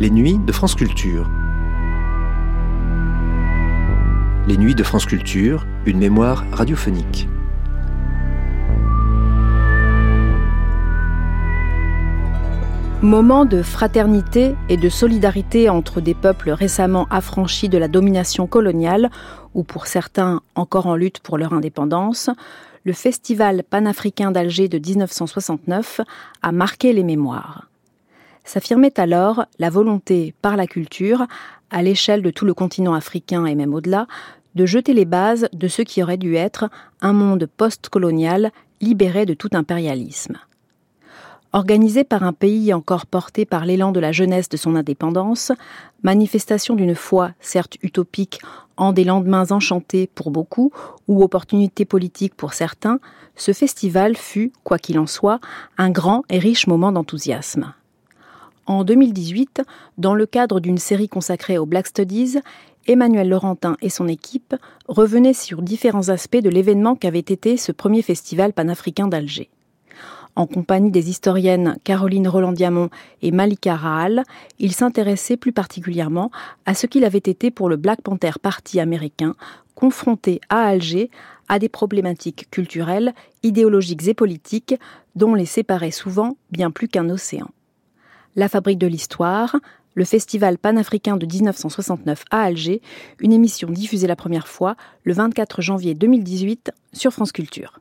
Les nuits de France Culture. Les nuits de France Culture, une mémoire radiophonique. Moment de fraternité et de solidarité entre des peuples récemment affranchis de la domination coloniale, ou pour certains encore en lutte pour leur indépendance, le Festival panafricain d'Alger de 1969 a marqué les mémoires s'affirmait alors la volonté par la culture, à l'échelle de tout le continent africain et même au-delà, de jeter les bases de ce qui aurait dû être un monde post-colonial libéré de tout impérialisme. Organisé par un pays encore porté par l'élan de la jeunesse de son indépendance, manifestation d'une foi certes utopique en des lendemains enchantés pour beaucoup ou opportunité politique pour certains, ce festival fut, quoi qu'il en soit, un grand et riche moment d'enthousiasme. En 2018, dans le cadre d'une série consacrée aux Black Studies, Emmanuel Laurentin et son équipe revenaient sur différents aspects de l'événement qu'avait été ce premier festival panafricain d'Alger. En compagnie des historiennes Caroline Roland-Diamont et Malika Rahal, ils s'intéressaient plus particulièrement à ce qu'il avait été pour le Black Panther Party américain, confronté à Alger à des problématiques culturelles, idéologiques et politiques dont les séparaient souvent bien plus qu'un océan. La Fabrique de l'Histoire, le Festival panafricain de 1969 à Alger, une émission diffusée la première fois le 24 janvier 2018 sur France Culture.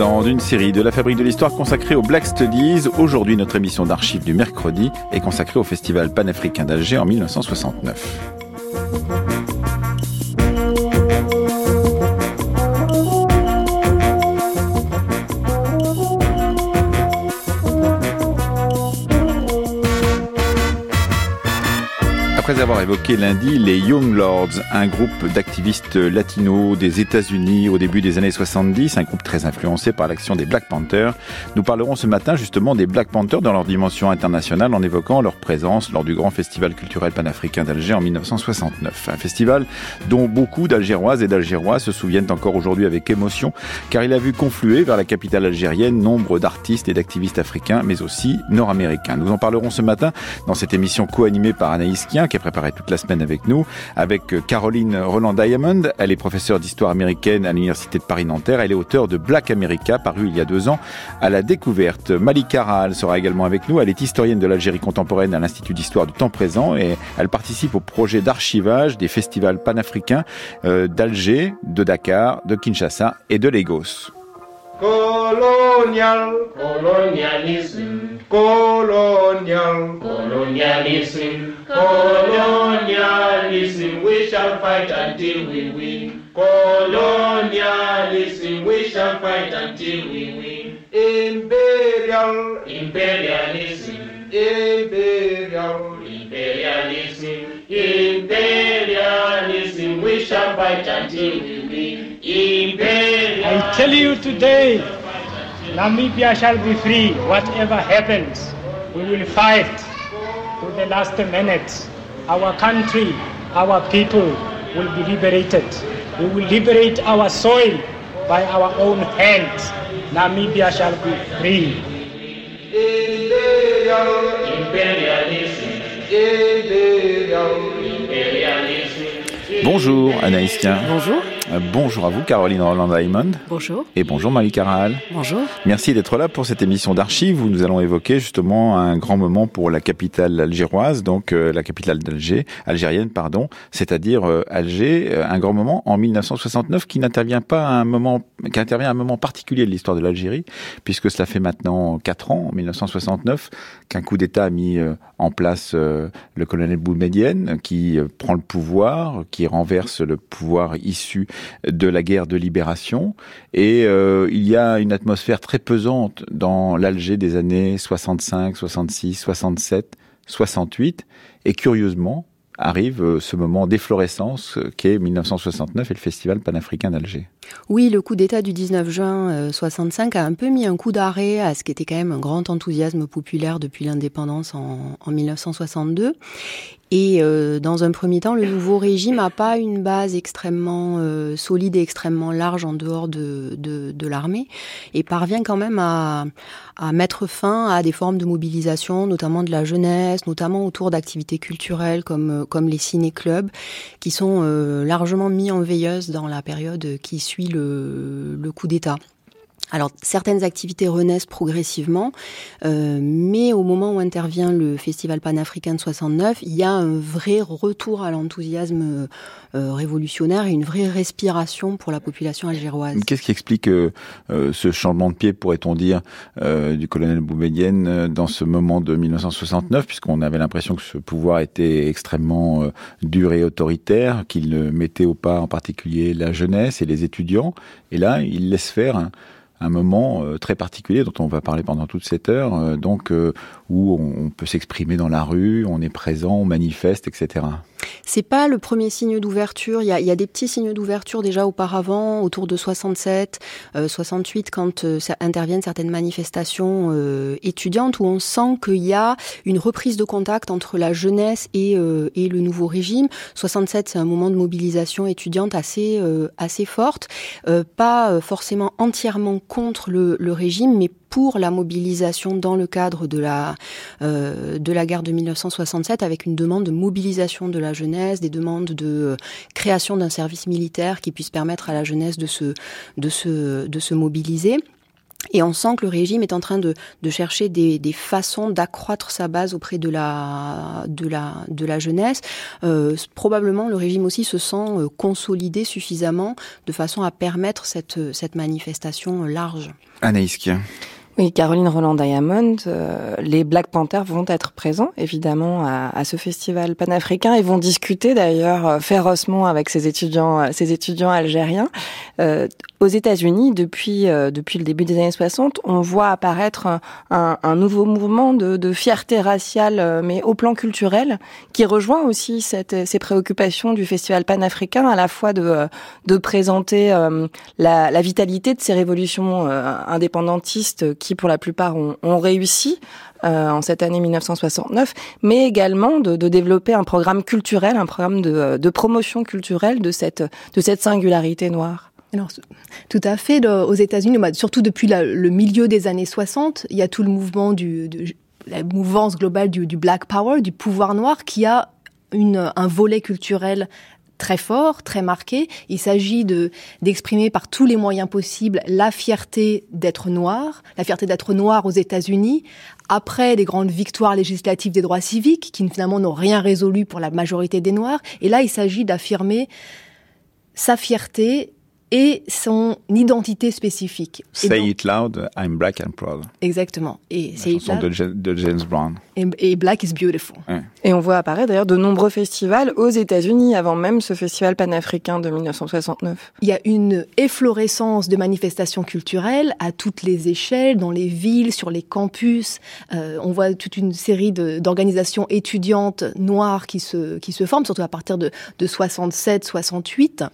Temps d'une série de la Fabrique de l'Histoire consacrée aux Black Studies. Aujourd'hui, notre émission d'archives du mercredi est consacrée au Festival panafricain d'Alger en 1969. Évoqué lundi les Young Lords, un groupe d'activistes latinos des États-Unis au début des années 70, un groupe très influencé par l'action des Black Panthers, nous parlerons ce matin justement des Black Panthers dans leur dimension internationale en évoquant leur présence lors du grand festival culturel panafricain d'Alger en 1969. Un festival dont beaucoup d'Algéroises et d'Algérois se souviennent encore aujourd'hui avec émotion, car il a vu confluer vers la capitale algérienne nombre d'artistes et d'activistes africains, mais aussi nord-américains. Nous en parlerons ce matin dans cette émission co-animée par Anaïs Kien, qui préparé toute la semaine avec nous, avec euh, Caroline Roland Diamond. Elle est professeure d'histoire américaine à l'Université de Paris-Nanterre. Elle est auteure de Black America, paru il y a deux ans à la découverte. Malika Rahal sera également avec nous. Elle est historienne de l'Algérie contemporaine à l'Institut d'histoire du temps présent et elle participe au projet d'archivage des festivals panafricains euh, d'Alger, de Dakar, de Kinshasa et de Lagos. Colonial, colonialism, colonial, colonialism, colonialism. We shall fight until we win. Colonialism, we shall fight until we win. Imperial, imperialism, imperial, imperialism, imperialism. We shall fight until we win. I tell you today, Namibia shall be free. Whatever happens, we will fight to the last minute. Our country, our people will be liberated. We will liberate our soil by our own hands. Namibia shall be free. Imperialism. Imperialism. Bonjour Anaïs Bonjour. Euh, bonjour à vous, Caroline Roland-Diamond. Bonjour. Et bonjour, Malik Caral. Bonjour. Merci d'être là pour cette émission d'archives où nous allons évoquer justement un grand moment pour la capitale algéroise, donc euh, la capitale d'Alger, algérienne, pardon, c'est-à-dire euh, Alger, un grand moment en 1969 qui n'intervient pas à un moment, qui intervient à un moment particulier de l'histoire de l'Algérie, puisque cela fait maintenant quatre ans, en 1969, qu'un coup d'État a mis euh, en place le colonel Boumedienne, qui prend le pouvoir, qui renverse le pouvoir issu de la guerre de libération. Et euh, il y a une atmosphère très pesante dans l'Alger des années 65, 66, 67, 68. Et curieusement, arrive euh, ce moment d'efflorescence euh, qu'est 1969 et le Festival panafricain d'Alger. Oui, le coup d'État du 19 juin euh, 65 a un peu mis un coup d'arrêt à ce qui était quand même un grand enthousiasme populaire depuis l'indépendance en, en 1962. Et euh, dans un premier temps, le nouveau régime n'a pas une base extrêmement euh, solide et extrêmement large en dehors de, de, de l'armée et parvient quand même à, à mettre fin à des formes de mobilisation, notamment de la jeunesse, notamment autour d'activités culturelles comme, comme les ciné-clubs, qui sont euh, largement mis en veilleuse dans la période qui suit le, le coup d'État. Alors certaines activités renaissent progressivement, euh, mais au moment où intervient le Festival panafricain de 69, il y a un vrai retour à l'enthousiasme euh, révolutionnaire et une vraie respiration pour la population algéroise. Qu'est-ce qui explique euh, euh, ce changement de pied, pourrait-on dire, euh, du colonel Boumedienne euh, dans ce moment de 1969, puisqu'on avait l'impression que ce pouvoir était extrêmement euh, dur et autoritaire, qu'il mettait au pas en particulier la jeunesse et les étudiants, et là, il laisse faire un moment euh, très particulier dont on va parler pendant toute cette heure, euh, donc euh, où on, on peut s'exprimer dans la rue, on est présent, on manifeste, etc. C'est pas le premier signe d'ouverture. Il y a, y des petits signes d'ouverture déjà auparavant, autour de 67, euh, 68, quand euh, interviennent certaines manifestations euh, étudiantes, où on sent qu'il y a une reprise de contact entre la jeunesse et, euh, et le nouveau régime. 67, c'est un moment de mobilisation étudiante assez assez forte, pas forcément entièrement contre le régime, mais pour la mobilisation dans le cadre de la euh, de la guerre de 1967 avec une demande de mobilisation de la jeunesse, des demandes de euh, création d'un service militaire qui puisse permettre à la jeunesse de se de se de se mobiliser. Et on sent que le régime est en train de, de chercher des, des façons d'accroître sa base auprès de la, de la, de la jeunesse. Euh, probablement, le régime aussi se sent consolidé suffisamment de façon à permettre cette, cette manifestation large. Anaïs. Oui, Caroline Roland Diamond, euh, les Black Panthers vont être présents évidemment à, à ce festival panafricain et vont discuter d'ailleurs euh, férocement avec ces étudiants, euh, ces étudiants algériens. Euh, aux États-Unis, depuis euh, depuis le début des années 60, on voit apparaître un, un nouveau mouvement de, de, fierté raciale, euh, mais au plan culturel, qui rejoint aussi cette, ces préoccupations du festival panafricain, à la fois de de présenter euh, la, la, vitalité de ces révolutions indépendantistes qui, pour la plupart, ont, réussi euh, en cette année 1969, mais également de, développer un programme culturel, un programme de, promotion culturelle de cette de cette singularité noire. Alors, tout à fait. Aux États-Unis, surtout depuis le milieu des années 60, il y a tout le mouvement du, la mouvance globale du, Black Power, du pouvoir noir, qui a un volet culturel très fort, très marqué. Il s'agit de d'exprimer par tous les moyens possibles la fierté d'être noir, la fierté d'être noir aux États-Unis. Après les grandes victoires législatives des droits civiques, qui finalement n'ont rien résolu pour la majorité des Noirs, et là il s'agit d'affirmer sa fierté et son identité spécifique. Say donc, it loud, I'm black and proud. Exactement. Et c'est de, de, James Brown. Et, et, Black is beautiful. Ouais. Et on voit apparaître d'ailleurs de nombreux festivals aux États-Unis avant même ce festival panafricain de 1969. Il y a une efflorescence de manifestations culturelles à toutes les échelles, dans les villes, sur les campus. Euh, on voit toute une série d'organisations étudiantes noires qui se, qui se forment, surtout à partir de, de 67, 68,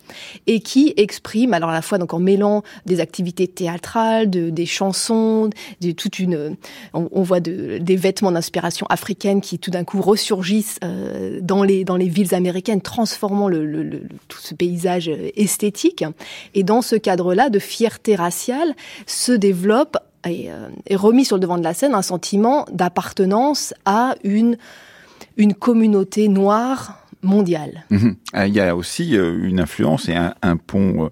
et qui expriment alors à la fois donc en mêlant des activités théâtrales, de, des chansons, toute une, on, voit de, des vêtements d'inspiration africaine qui tout d'un coup ressurgissent euh, dans les dans les villes américaines, transformant tout ce paysage esthétique. Et dans ce cadre-là de fierté raciale se développe et euh, remis sur le devant de la scène un sentiment d'appartenance à une une communauté noire Mhm. Il y a aussi une influence et un, un pont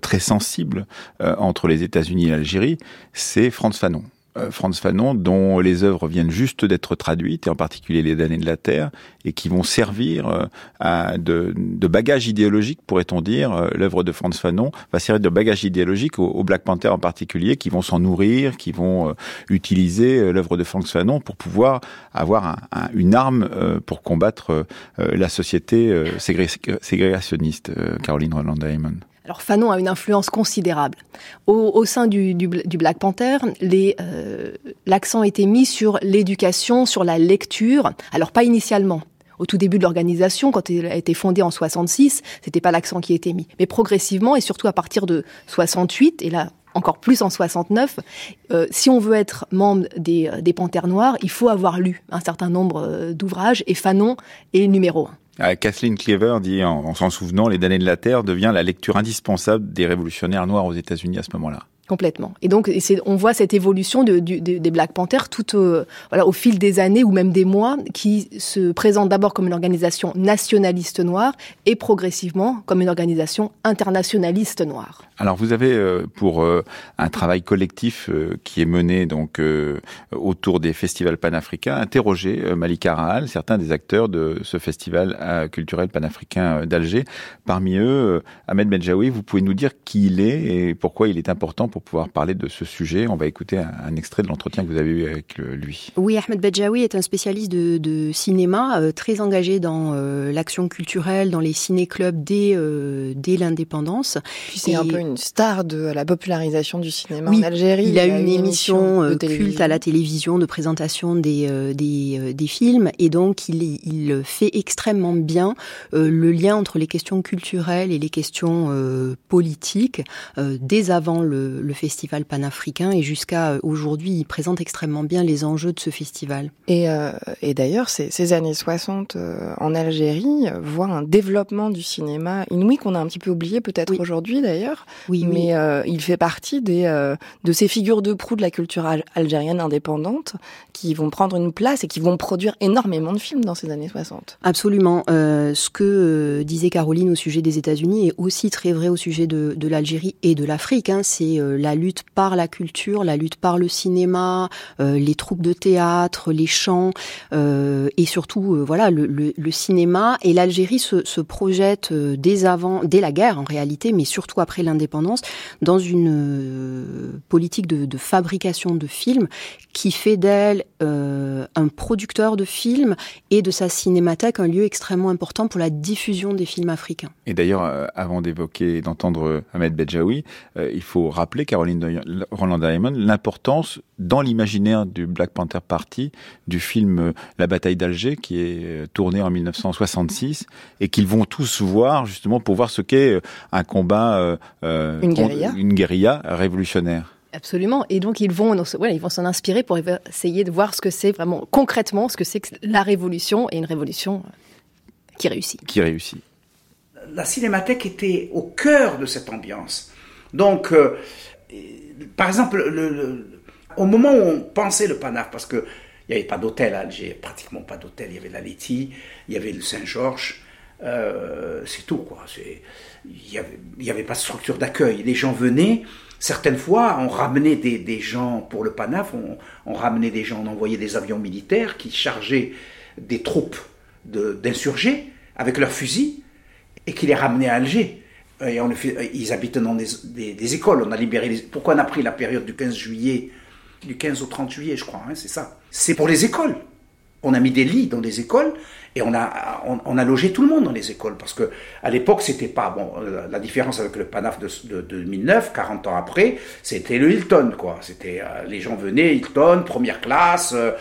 très sensible entre les États-Unis et l'Algérie, c'est Franz Fanon. Euh, Franz Fanon, dont les œuvres viennent juste d'être traduites, et en particulier Les damnés de la Terre, et qui vont servir euh, de, bagage idéologique, pourrait-on dire. Euh, l'œuvre de Franz Fanon va servir de bagage idéologique aux, Black Panthers en particulier, qui vont s'en nourrir, qui vont utiliser l'œuvre de Franz Fanon pour pouvoir avoir une arme pour combattre la société ségrégationniste, Caroline Roland Diamond. Alors Fanon a une influence considérable. Au, sein du, Black Panther, euh, l'accent était mis sur l'éducation, sur la lecture. Alors pas initialement. Au tout début de l'organisation, quand elle a été fondée en 66, c'était pas l'accent qui était mis. Mais progressivement, et surtout à partir de 68, et là encore plus en 69, euh, si on veut être membre des, des Panthères Noirs, il faut avoir lu un certain nombre euh, d'ouvrages, et Fanon est numéro un. Euh, Kathleen Cleaver dit, en, s'en souvenant, Les damnés de la Terre devient la lecture indispensable des révolutionnaires noirs aux États-Unis à ce moment-là. Complètement. Et donc, on voit cette évolution de, des Black Panthers tout au fil des années ou même des mois, qui se présente d'abord comme une organisation nationaliste noire et progressivement comme une organisation internationaliste noire. Alors vous avez euh, pour euh, un travail collectif euh, qui est mené donc autour des festivals panafricains interrogé Malika Rahal, certains des acteurs de ce festival culturel panafricain d'Alger. Parmi eux, Ahmed Benjaoui, vous pouvez nous dire qui il est et pourquoi il est important pour pouvoir parler de ce sujet. On va écouter un, extrait de l'entretien que vous avez eu avec lui. Oui, Ahmed Benjaoui est un spécialiste de, de cinéma très engagé dans l'action culturelle, dans les ciné-clubs dès, dès l'indépendance. c'est un peu une star de la popularisation du cinéma en Algérie. Il a, eu une, émission, euh, culte à la télévision de présentation des, euh, des, euh, des, films et donc il, il fait extrêmement bien le lien entre les questions culturelles et les questions politiques dès avant le, le festival panafricain et jusqu'à aujourd'hui il présente extrêmement bien les enjeux de ce festival. Et, et d'ailleurs ces, ces, années 60 en Algérie voient un développement du cinéma inouï qu'on a un petit peu oublié peut-être aujourd'hui d'ailleurs. Oui, mais euh, il fait partie des, euh, de ces figures de proue de la culture algérienne indépendante qui vont prendre une place et qui vont produire énormément de films dans ces années 60. Absolument. Euh, ce que disait Caroline au sujet des États-Unis est aussi très vrai au sujet de, de l'Algérie et de l'Afrique. Hein. C'est la lutte par la culture, la lutte par le cinéma, les troupes de théâtre, les chants et surtout voilà le, cinéma. Et l'Algérie se, se projette dès avant, dès la guerre en réalité, mais surtout après l'indépendance dans une euh, politique de, fabrication de films qui fait d'elle euh, un producteur de films et de sa cinémathèque un lieu extrêmement important pour la diffusion des films africains. Et d'ailleurs, euh, avant d'évoquer et d'entendre Ahmed Bedjaoui, il faut rappeler, Caroline Roland Diamond, l'importance dans l'imaginaire du Black Panther Party du film La bataille d'Alger qui est tourné en 1966 et qu'ils vont tous voir justement pour voir ce qu'est un combat euh, une guérilla. Une guérilla révolutionnaire. Absolument. Et donc ils vont, voilà, ils vont s'en inspirer pour essayer de voir ce que c'est vraiment concrètement, ce que c'est que la révolution et une révolution qui réussit. Qui réussit. La cinémathèque était au cœur de cette ambiance. Donc, euh, par exemple, le, au moment où on pensait le Panaf, parce que il n'y avait pas d'hôtel à Alger, pratiquement pas d'hôtel. Il y avait la Letty, il y avait le Saint-Georges, euh, c'est tout quoi. Il n'y avait, pas de structure d'accueil. Les gens venaient. Certaines fois, on ramenait des, gens pour le PANAF, on, ramenait des gens, on envoyait des avions militaires qui chargeaient des troupes d'insurgés avec leurs fusils et qui les ramenaient à Alger. Et ils habitaient dans des, écoles. On a libéré Pourquoi on a pris la période du 15 juillet, du 15 au 30 juillet, je crois, hein, c'est ça. C'est pour les écoles. On a mis des lits dans des écoles et on a, a logé tout le monde dans les écoles parce que à l'époque c'était pas bon. La différence avec le Panaf de, de, 2009, 40 ans après, c'était le Hilton quoi. C'était euh, les gens venaient Hilton, première classe, euh,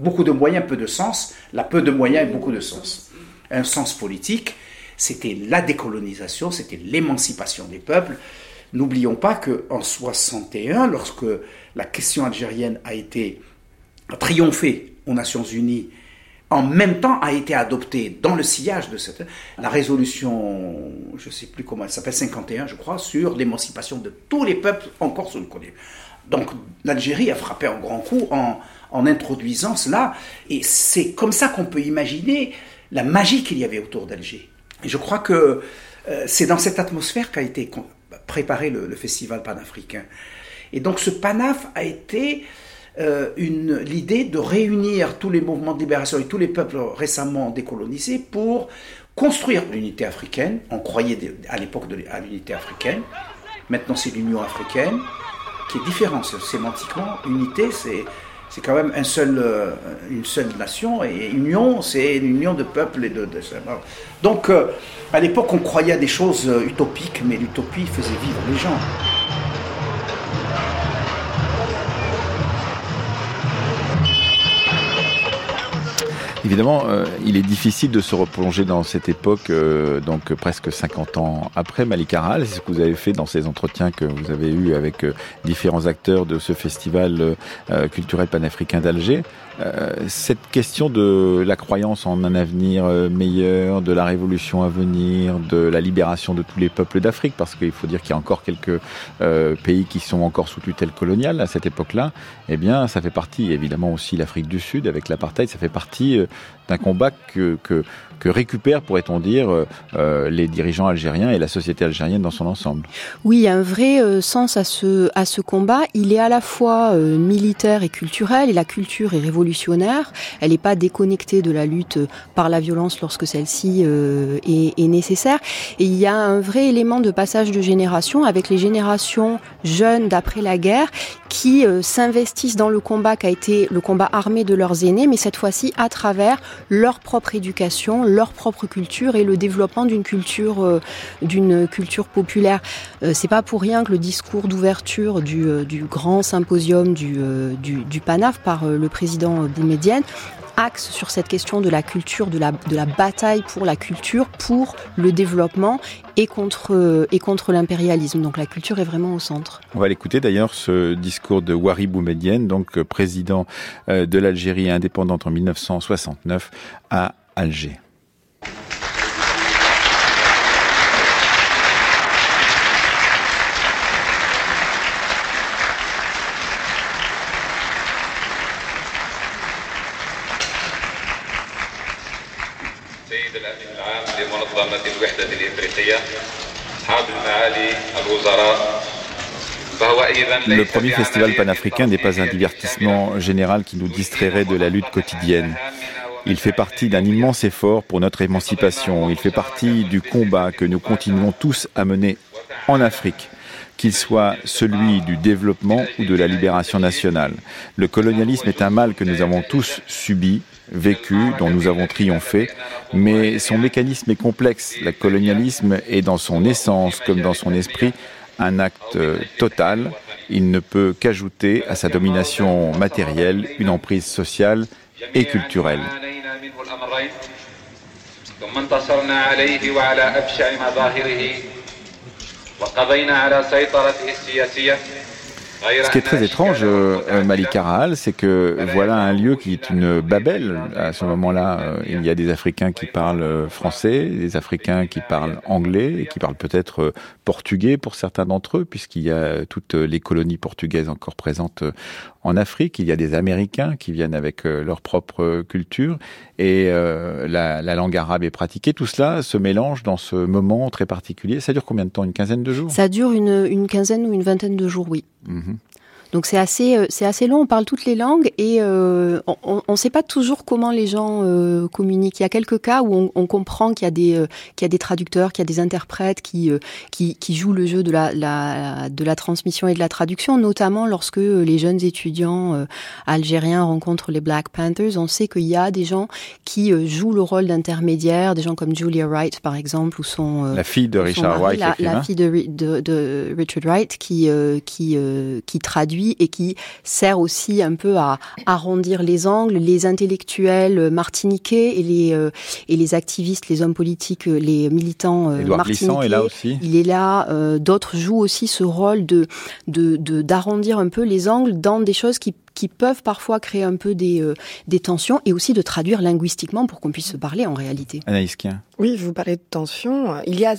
beaucoup de moyens, peu de sens. La peu de moyens et beaucoup de sens. Un sens politique, c'était la décolonisation, c'était l'émancipation des peuples. N'oublions pas que en 61, lorsque la question algérienne a été triomphé aux Nations Unies en même temps a été adoptée dans le sillage de cette la résolution, je ne sais plus comment elle s'appelle, 51 je crois, sur l'émancipation de tous les peuples encore sous le collier. Donc l'Algérie a frappé un grand coup en, en introduisant cela, et c'est comme ça qu'on peut imaginer la magie qu'il y avait autour d'Alger. Et je crois que euh, c'est dans cette atmosphère qu'a été préparé le, festival panafricain. Et donc ce panaf a été euh, l'idée de réunir tous les mouvements de libération et tous les peuples récemment décolonisés pour construire l'unité africaine. On croyait à l'époque à l'unité africaine. Maintenant, c'est l'Union africaine qui est différente sémantiquement. Unité, c'est c'est quand même un seul, euh, une seule nation et union, c'est une union de peuples et de. Donc, euh, à l'époque, on croyait à des choses utopiques, mais l'utopie faisait vivre les gens. Évidemment, euh, il est difficile de se replonger dans cette époque, euh, donc presque 50 ans après Malik Aral. C'est ce que vous avez fait dans ces entretiens que vous avez eus avec euh, différents acteurs de ce festival culturel panafricain d'Alger. Euh, cette question de la croyance en un avenir euh, meilleur, de la révolution à venir, de la libération de tous les peuples d'Afrique, parce qu'il faut dire qu'il y a encore quelques euh, pays qui sont encore sous tutelle coloniale à cette époque-là, eh bien, ça fait partie, évidemment aussi l'Afrique du Sud avec l'apartheid, ça fait partie d'un combat que, que que récupèrent, pourrait-on dire, euh, euh, les dirigeants algériens et la société algérienne dans son ensemble. Oui, il y a un vrai euh, sens à ce, à ce combat. Il est à la fois militaire et culturel, et la culture est révolutionnaire. Elle n'est pas déconnectée de la lutte par la violence lorsque celle-ci est, est, nécessaire. Et il y a un vrai élément de passage de génération avec les générations jeunes d'après la guerre qui s'investissent dans le combat qui a été le combat armé de leurs aînés, mais cette fois-ci à travers leur propre éducation, leur propre culture et le développement d'une culture, euh, d'une culture populaire. Euh, c'est pas pour rien que le discours d'ouverture du, euh, du, grand symposium du, du, du PANAF par le président Boumedienne axe sur cette question de la culture, de la, de la bataille pour la culture, pour le développement et contre, et contre l'impérialisme. Donc la culture est vraiment au centre. On va l'écouter d'ailleurs ce discours de Wari Boumedienne, donc président de l'Algérie indépendante en 1969 à Alger. Le premier festival panafricain n'est pas un divertissement général qui nous distrairait de la lutte quotidienne. Il fait partie d'un immense effort pour notre émancipation. Il fait partie du combat que nous continuons tous à mener en Afrique qu'il soit celui du développement ou de la libération nationale. Le colonialisme est un mal que nous avons tous subi, vécu, dont nous avons triomphé, mais son mécanisme est complexe. Le colonialisme est dans son essence comme dans son esprit un acte total. Il ne peut qu'ajouter à sa domination matérielle une emprise sociale et culturelle. Ce qui est très étrange, euh, Malik c'est que voilà un lieu qui est une babel. À ce moment-là, euh, il y a des Africains qui parlent euh, français, des Africains qui parlent anglais et qui parlent peut-être portugais pour certains d'entre eux, puisqu'il y a toutes les colonies portugaises encore présentes en Afrique. Il y a des Américains qui viennent avec leur propre culture et la, la, langue arabe est pratiquée. Tout cela se mélange dans ce moment très particulier. Ça dure combien de temps? Une quinzaine de jours? Ça dure une quinzaine ou une vingtaine de jours, oui. Mm-hmm. Donc c'est assez, euh, c'est assez long. On parle toutes les langues et euh, on ne sait pas toujours comment les gens euh, communiquent. Il y a quelques cas où on, on comprend qu'il y a des, euh, qu'il y a des traducteurs, qu'il y a des interprètes qui, qui, qui jouent le jeu de la, la, de la transmission et de la traduction, notamment lorsque les jeunes étudiants algériens rencontrent les Black Panthers. On sait qu'il y a des gens qui jouent le rôle d'intermédiaire, des gens comme Julia Wright par exemple, ou son la fille de Richard Wright, la, la, fille de, de, de, Richard Wright, qui qui qui traduit et qui sert aussi un peu à arrondir les angles. Les intellectuels martiniquais et les, euh, et les activistes, les hommes politiques, euh, les militants euh, martiniquais. est là aussi. Il est là. D'autres jouent aussi ce rôle de d'arrondir de, un peu les angles dans des choses qui, qui peuvent parfois créer un peu des, euh, des tensions et aussi de traduire linguistiquement pour qu'on puisse se parler en réalité. Anaïs Kien. Oui, vous parlez de tension. Il y a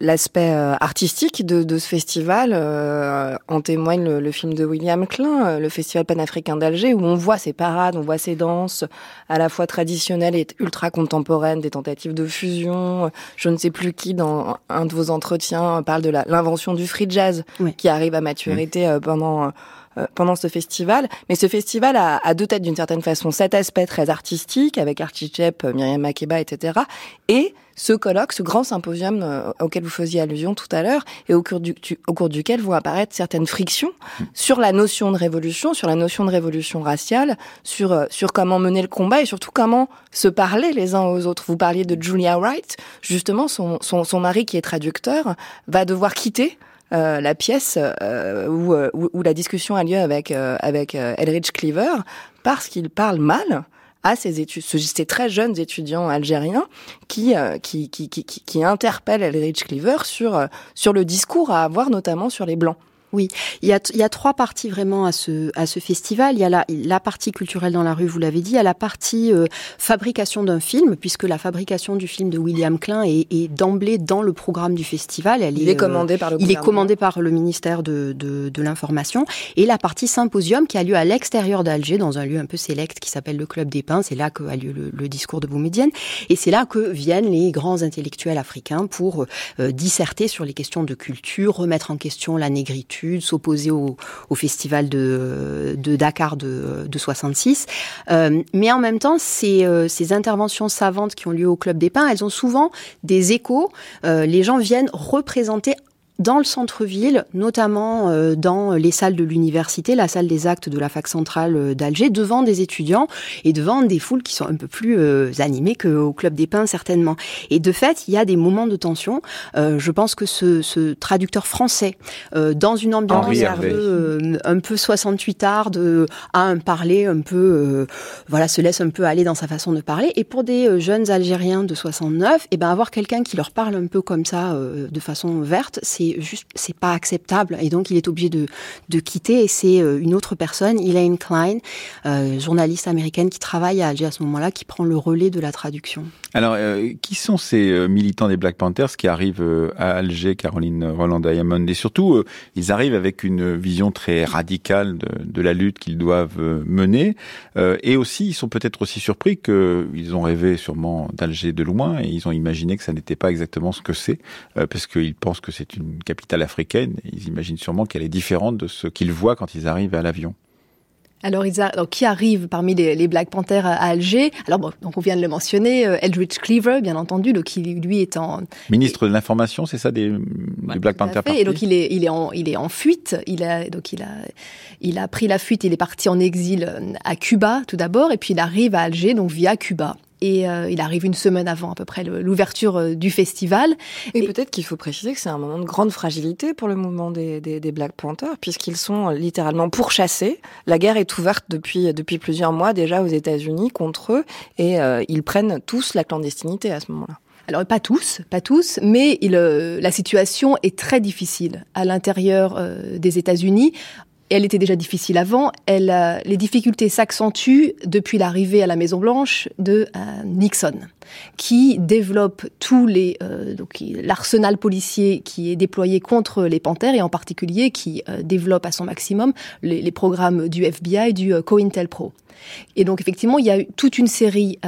l'aspect euh, artistique de, de, ce festival. Euh, en témoigne le, le, film de William Klein, le festival panafricain d'Alger, où on voit ces parades, on voit ces danses à la fois traditionnelles et ultra contemporaines, des tentatives de fusion. Je ne sais plus qui dans un de vos entretiens parle de l'invention du free jazz oui. qui arrive à maturité pendant euh, pendant ce festival. Mais ce festival a, a deux têtes d'une certaine façon. Cet aspect très artistique avec Archie Chep, Myriam Makeba, etc. Et ce colloque, ce grand symposium euh, auquel vous faisiez allusion tout à l'heure, et au cours, du, au cours duquel vont apparaître certaines frictions sur la notion de révolution, sur la notion de révolution raciale, sur, euh, sur comment mener le combat et surtout comment se parler les uns aux autres. Vous parliez de Julia Wright, justement, son, son, son mari qui est traducteur va devoir quitter euh, la pièce euh, où, où, où, la discussion a lieu avec euh, avec Elridge Cleaver parce qu'il parle mal à ces études, ces très jeunes étudiants algériens qui qui, qui, qui, qui interpellent Elridge Cleaver sur sur le discours à avoir notamment sur les blancs. Oui, il y, a, il y a trois parties vraiment à ce, à ce festival. Il y a la, la partie culturelle dans la rue, vous l'avez dit. Il y a la partie euh, fabrication d'un film, puisque la fabrication du film de William Klein est, est d'emblée dans le programme du festival. Elle il est, est commandé par le Il est commandé par le ministère de, de, de l'information. Et la partie symposium qui a lieu à l'extérieur d'Alger, dans un lieu un peu sélect qui s'appelle le Club des Pins. C'est là qu'a lieu le, le, discours de Boumedienne. Et c'est là que viennent les grands intellectuels africains pour euh, disserter sur les questions de culture, remettre en question la négritude s'opposer au, festival de, Dakar de, de 66. Euh, mais en même temps, ces, euh, ces, interventions savantes qui ont lieu au Club des Pins, elles ont souvent des échos. Euh, les gens viennent représenter dans le centre-ville, notamment euh, dans les salles de l'université, la salle des actes de la fac centrale euh, d'Alger, devant des étudiants et devant des foules qui sont un peu plus euh, animées qu'au Club des Pins, certainement. Et de fait, il y a des moments de tension. Je pense que ce, ce traducteur français, dans une ambiance un peu, un peu 68 art, a un parler un peu, voilà, se laisse un peu aller dans sa façon de parler. Et pour des jeunes Algériens de 69, et eh ben avoir quelqu'un qui leur parle un peu comme ça, de façon verte, c'est juste, c'est pas acceptable. Et donc, il est obligé de, de quitter. Et c'est une autre personne, Elaine Klein, euh, journaliste américaine qui travaille à Alger à ce moment-là, qui prend le relais de la traduction. Alors, euh, qui sont ces euh, militants des Black Panthers qui arrivent euh, à Alger, Caroline Roland Diamond? Et surtout, euh, ils arrivent avec une vision très radicale de, de la lutte qu'ils doivent mener. et aussi, ils sont peut-être aussi surpris qu'ils ont rêvé sûrement d'Alger de loin et ils ont imaginé que ça n'était pas exactement ce que c'est, parce qu'ils pensent que c'est une capitale africaine. Ils imaginent sûrement qu'elle est différente de ce qu'ils voient quand ils arrivent à l'avion. Alors, ils a, alors, qui arrive parmi les, les, Black Panthers à Alger? Alors, bon, donc on vient de le mentionner, euh, Eldridge Cleaver, bien entendu, donc qui lui est en ministre de l'information, c'est ça des, ouais, des Black Panthers. Et donc il est, il est en, il est en fuite. Il a, donc il a, il a pris la fuite. Il est parti en exil euh, à Cuba tout d'abord, et puis il arrive à Alger, donc via Cuba. Et euh, il arrive une semaine avant à peu près l'ouverture euh, du festival. Et, et peut-être qu'il faut préciser que c'est un moment de grande fragilité pour le mouvement des, des, des Black Panthers, puisqu'ils sont littéralement pourchassés. La guerre est ouverte depuis, depuis plusieurs mois déjà aux États-Unis contre eux, et euh, ils prennent tous la clandestinité à ce moment-là. Alors pas tous, pas tous, mais il, euh, la situation est très difficile à l'intérieur euh, des États-Unis elle était déjà difficile avant. Elle, euh, les difficultés s'accentuent depuis l'arrivée à la Maison Blanche de euh, Nixon, qui développe tous les euh, l'arsenal policier qui est déployé contre les panthères et en particulier qui euh, développe à son maximum les, programmes du FBI, du euh, COINTELPRO. Et donc effectivement, il y a eu toute une série.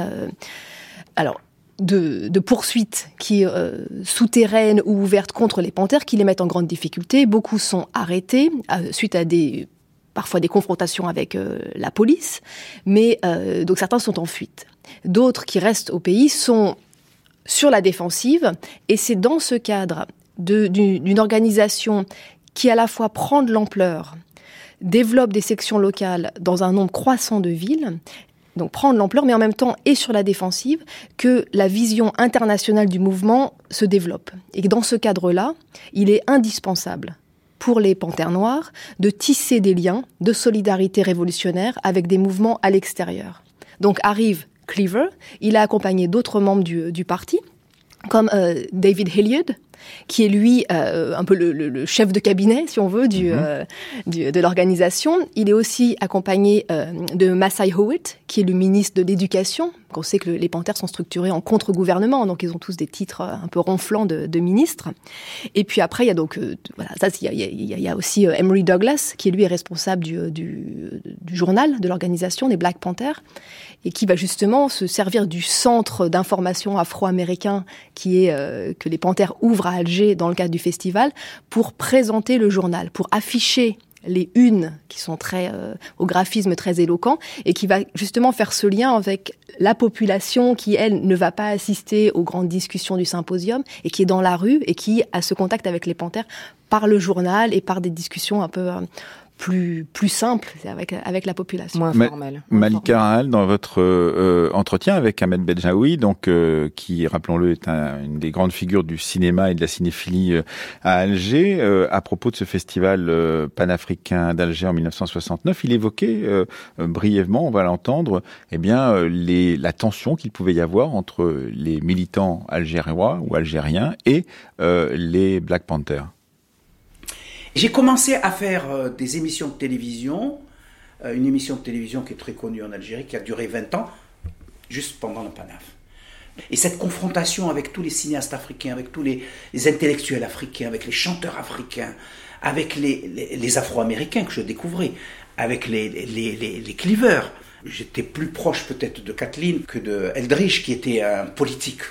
Alors de, poursuites qui euh, souterraines ou ouvertes contre les panthères qui les mettent en grande difficulté. Beaucoup sont arrêtés euh, suite à des parfois des confrontations avec euh, la police, mais donc certains sont en fuite. D'autres qui restent au pays sont sur la défensive, et c'est dans ce cadre d'une organisation qui à la fois prend de l'ampleur, développe des sections locales dans un nombre croissant de villes, donc prendre l'ampleur, mais en même temps et sur la défensive, que la vision internationale du mouvement se développe. Et dans ce cadre-là, il est indispensable pour les Panthères Noirs de tisser des liens de solidarité révolutionnaire avec des mouvements à l'extérieur. Donc arrive Cleaver, il a accompagné d'autres membres du, du, parti, comme euh, David Hilliard, qui est lui euh, un peu le, le, le, chef de cabinet, si on veut, du, mm -hmm. du de l'organisation. Il est aussi accompagné de Masai Howitt, qui est le ministre de l'Éducation. On sait que les Panthères sont structurés en contre-gouvernement, donc ils ont tous des titres un peu ronflants de, de ministres. Et puis après, il y a donc voilà, ça, il y a, il y a, il y a aussi Emery Douglas, qui lui est responsable du, du, du journal de l'organisation des Black Panthers et qui va justement se servir du centre d'information afro-américain qui est euh, que les Panthères ouvrent à Alger dans le cadre du festival pour présenter le journal, pour afficher les unes qui sont très euh, au graphisme très éloquent et qui va justement faire ce lien avec la population qui elle ne va pas assister aux grandes discussions du symposium et qui est dans la rue et qui a ce contact avec les panthères par le journal et par des discussions un peu euh, plus, plus simple avec, avec la population. Moins Ma formel. Malika Rahal, dans votre euh, entretien avec Ahmed Benjaoui, donc euh, qui, rappelons-le, est un, une des grandes figures du cinéma et de la cinéphilie euh, à Alger, euh, à propos de ce festival euh, panafricain d'Alger en 1969, il évoquait euh, brièvement, on va l'entendre, eh bien les, la tension qu'il pouvait y avoir entre les militants algérois ou algériens et les Black Panthers. J'ai commencé à faire euh, des émissions de télévision, euh, une émission de télévision qui est très connue en Algérie, qui a duré 20 ans, juste pendant le Panaf. Et cette confrontation avec tous les cinéastes africains, avec tous les, intellectuels africains, avec les chanteurs africains, avec les, Afro-Américains que je découvrais, avec les, les, cleavers. J'étais plus proche peut-être de Kathleen que de Eldridge, qui était un politique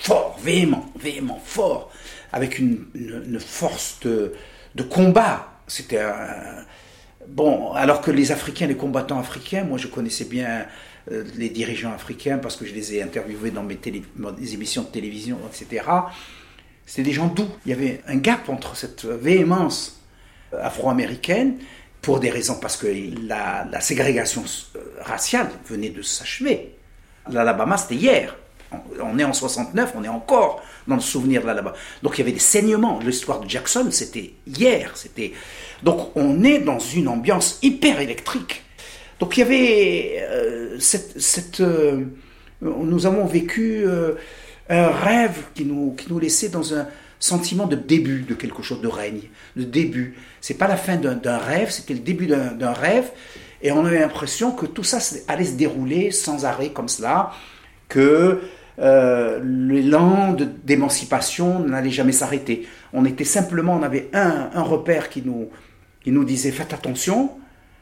fort, véhément, véhément, fort, avec une, une force de, de combat. C'était un... Bon, alors que les Africains, les combattants africains, moi je connaissais bien euh, les dirigeants africains parce que je les ai interviewés dans mes, émissions de télévision, etc. C'était des gens doux. Il y avait un gap entre cette véhémence afro-américaine pour des raisons parce que la, la ségrégation euh, raciale venait de s'achever. L'Alabama, c'était hier. On est en 69, on est encore dans le souvenir là-bas. Donc il y avait des saignements. L'histoire de Jackson, c'était hier. C'était donc on est dans une ambiance hyper électrique. Donc il y avait euh, cette, cette euh, nous avons vécu euh, un rêve qui nous qui nous laissait dans un sentiment de début de quelque chose de règne, de début. C'est pas la fin d'un rêve, c'était le début d'un rêve. Et on avait l'impression que tout ça allait se dérouler sans arrêt comme cela, que euh, l'élan d'émancipation n'allait jamais s'arrêter. On était simplement, on avait un, repère qui nous, nous disait faites attention,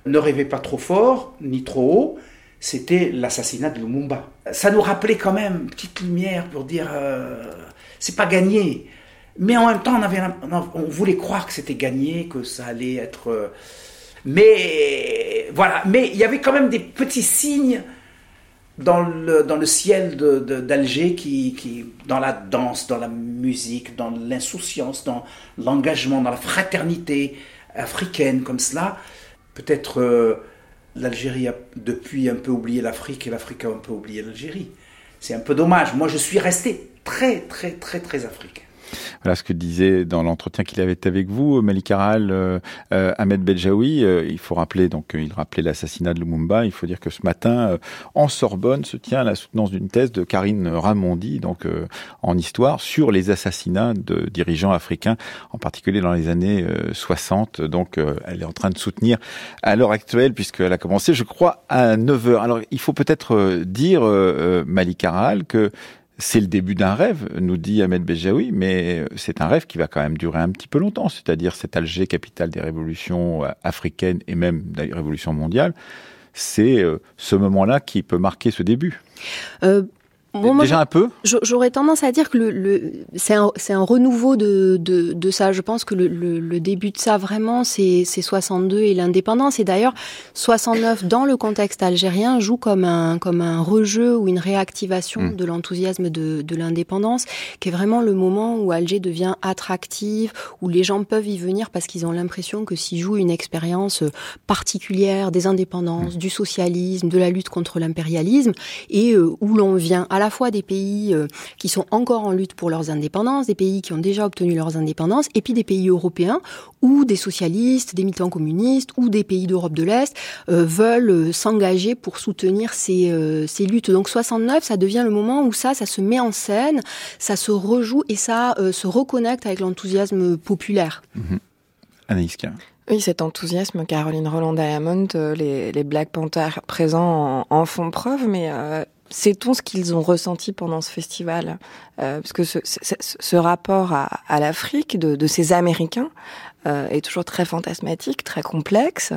ne rêvez pas trop fort ni trop haut. C'était l'assassinat de Lumumba. Ça nous rappelait quand même une petite lumière pour dire euh, c'est pas gagné. Mais en même temps, on voulait croire que c'était gagné, que ça allait être. Euh, mais voilà. Mais il y avait quand même des petits signes dans le, dans le ciel d'Alger, qui, dans la danse, dans la musique, dans l'insouciance, dans l'engagement, dans la fraternité africaine comme cela. Peut-être euh, l'Algérie a depuis un peu oublié l'Afrique et l'Afrique a un peu oublié l'Algérie. C'est un peu dommage. Moi, je suis resté très, très, très, très africain. Voilà ce que disait dans l'entretien qu'il avait avec vous, Malik Aral, euh, euh, Ahmed Bedjaoui. Euh, il faut rappeler, donc, il rappelait l'assassinat de Lumumba. Il faut dire que ce matin, en Sorbonne, se tient la soutenance d'une thèse de Karine Ramondi, donc en histoire, sur les assassinats de dirigeants africains, en particulier dans les années 60. Donc, elle est en train de soutenir à l'heure actuelle, puisqu'elle a commencé, je crois, à 9 heures. Alors, il faut peut-être dire, Malik Aral, que c'est le début d'un rêve, nous dit Ahmed Bejaoui, mais c'est un rêve qui va quand même durer un petit peu longtemps, c'est-à-dire cet Alger, capitale des révolutions africaines et même des révolutions mondiales, c'est ce moment-là qui peut marquer ce début. Euh, Bon, moi, Déjà un peu J'aurais tendance à dire que le, le, c'est un, un, renouveau de, de, de, ça. Je pense que le, le, le début de ça, vraiment, c'est 62 et l'indépendance. Et d'ailleurs, 69, dans le contexte algérien, joue comme un, comme un rejeu ou une réactivation mmh. de l'enthousiasme de, de l'indépendance, qui est vraiment le moment où Alger devient attractive, où les gens peuvent y venir parce qu'ils ont l'impression que s'ils jouent une expérience particulière des indépendances, mmh. du socialisme, de la lutte contre l'impérialisme, et euh, où l'on vient à la fois des pays euh, qui sont encore en lutte pour leurs indépendances, des pays qui ont déjà obtenu leurs indépendances, et puis des pays européens où des socialistes, des militants communistes ou des pays d'Europe de l'Est euh, veulent euh, s'engager pour soutenir ces, ces luttes. Donc 69, ça devient le moment où ça, ça se met en scène, ça se rejoue et ça se reconnecte avec l'enthousiasme populaire. Mmh. Anaïs oui, cet enthousiasme, Caroline Roland Diamond, euh, les, les Black Panthers présents en, font preuve, mais euh, sait-on ce qu'ils ont ressenti pendant ce festival euh, Parce que ce, rapport à, à l'Afrique de, de, ces Américains euh, est toujours très fantasmatique, très complexe,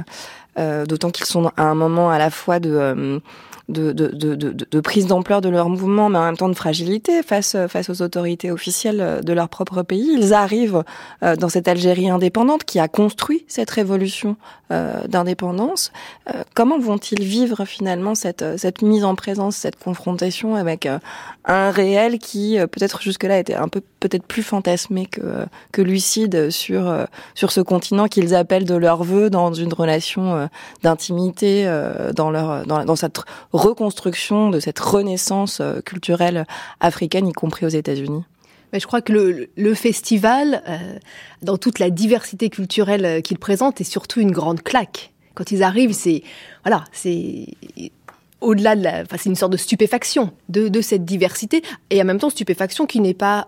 euh, d'autant qu'ils sont à un moment à la fois de de, de, de, de prise d'ampleur de leur mouvement, mais en même temps de fragilité face, face aux autorités officielles de leur propre pays. Ils arrivent euh, dans cette Algérie indépendante qui a construit cette révolution euh, d'indépendance. Euh, comment vont-ils vivre finalement cette, cette mise en présence, cette confrontation avec un réel qui peut-être jusque-là était un peu peut-être plus fantasmé que, que lucide sur, sur ce continent qu'ils appellent de leur vœu dans une relation d'intimité, dans, leur, dans, dans cette reconstruction de cette renaissance euh, culturelle africaine, y compris aux États-Unis mais je crois que le, festival, euh, dans toute la diversité culturelle euh, qu'il présente, est surtout une grande claque. Quand ils arrivent, c'est voilà, c'est au-delà de la, enfin, c'est une sorte de stupéfaction de, cette diversité et en même temps stupéfaction qui n'est pas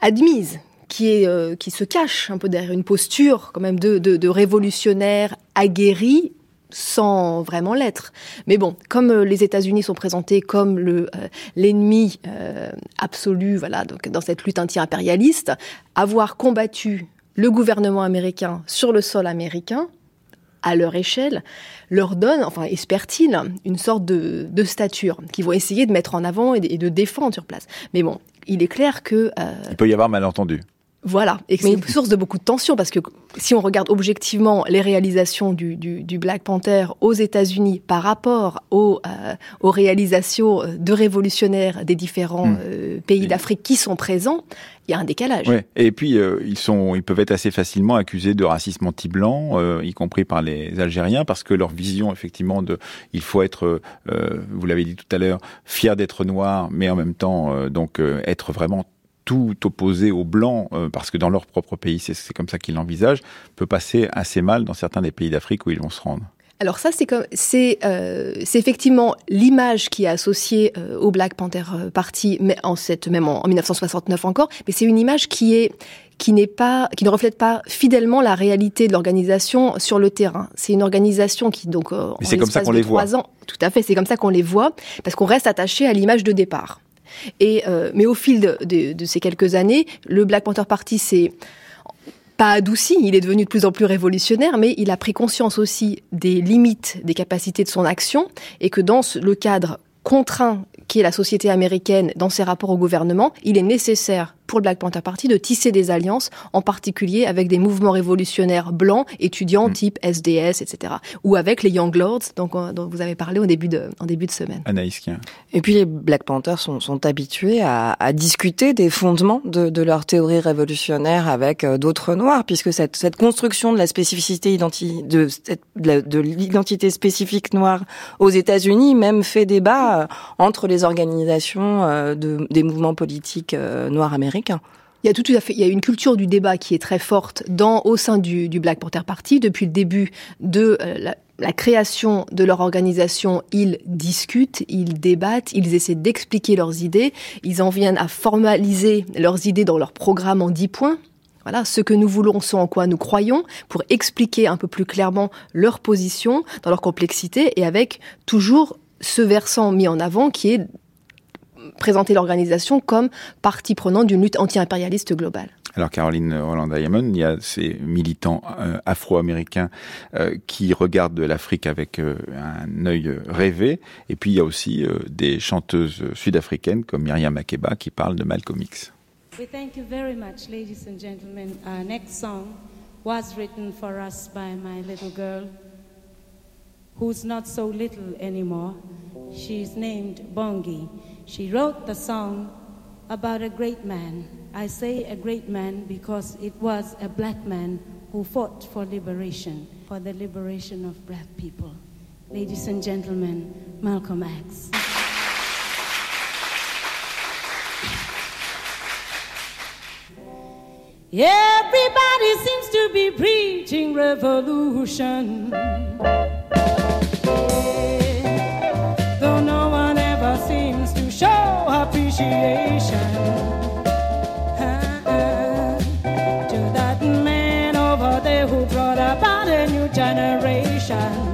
admise, qui est qui se cache un peu derrière une posture quand même de révolutionnaire aguerri sans vraiment l'être. Mais bon, comme euh, les États-Unis sont présentés comme le euh, l'ennemi euh, absolu, voilà, donc dans cette lutte anti-impérialiste, avoir combattu le gouvernement américain sur le sol américain à leur échelle, leur donne, enfin espère-t-il, une sorte de, stature qu'ils vont essayer de mettre en avant et de, défendre sur place. Mais bon, il est clair que... Il peut y avoir malentendu. Voilà, et c'est une source de beaucoup de tension parce que si on regarde objectivement les réalisations du, du, du Black Panther aux États-Unis par rapport aux, euh, aux, réalisations de révolutionnaires des différents mmh. euh, pays d'Afrique qui sont présents, il y a un décalage. Ouais. Et puis euh, ils sont, ils peuvent être assez facilement accusés de racisme anti-blanc, euh, y compris par les Algériens, parce que leur vision effectivement de, il faut être, euh, vous l'avez dit tout à l'heure, fier d'être noir, mais en même temps donc être vraiment tout opposé aux blancs, euh, parce que dans leur propre pays, c'est comme ça qu'ils l'envisagent, peut passer assez mal dans certains des pays d'Afrique où ils vont se rendre. Alors ça, c'est comme c'est euh, c'est effectivement l'image qui est associée euh, au Black Panther Party, mais en cette même en, en 1969 encore, mais c'est une image qui est qui n'est pas qui ne reflète pas fidèlement la réalité de l'organisation sur le terrain. C'est une organisation qui donc euh, c'est comme ça qu'on les voit. Ans, tout à fait, c'est comme ça qu'on les voit parce qu'on reste attaché à l'image de départ. Et, euh, mais au fil de, de, ces quelques années, le Black Panther Party s'est pas adouci, il est devenu de plus en plus révolutionnaire, mais il a pris conscience aussi des limites des capacités de son action et que dans le cadre contraint qui est la société américaine dans ses rapports au gouvernement, il est nécessaire pour le Black Panther Party de tisser des alliances, en particulier avec des mouvements révolutionnaires blancs, étudiants mmh. type SDS, etc. Ou avec les Young Lords, donc, euh, dont vous avez parlé au début de, en début de semaine. Anaïs Et puis les Black Panthers sont, sont habitués à, à, discuter des fondements de, de leur théorie révolutionnaire avec euh, d'autres Noirs, puisque cette, cette construction de la spécificité identi de, de, de l'identité spécifique noire aux États-Unis même fait débat euh, entre les organisations de, des mouvements politiques noirs américains Il y a une culture du débat qui est très forte au sein du, Black Panther Party. Depuis le début de euh, la, la création de leur organisation, ils discutent, ils débattent, ils essaient d'expliquer leurs idées, ils en viennent à formaliser leurs idées dans leur programme en 10 points. Voilà, ce que nous voulons, ce en quoi nous croyons, pour expliquer un peu plus clairement leur position dans leur complexité et avec toujours ce versant mis en avant qui est présenter l'organisation comme partie prenante d'une lutte anti-impérialiste globale. Alors Caroline Roland Diamond, il y a ces militants euh, afro-américains euh, qui regardent l'Afrique avec euh, un œil rêvé, et puis il y a aussi euh, des chanteuses sud-africaines comme Myriam Makeba qui parlent de Malcolm X. We thank you very much, ladies and gentlemen. Our next song was written for us by my little girl, who's not so little anymore. She's named Bongi. She wrote the song about a great man. I say a great man because it was a black man who fought for liberation, for the liberation of black people. Ladies and gentlemen, Malcolm X. Everybody seems to be preaching revolution. Show appreciation uh-uh, to that man over there who brought about a new generation.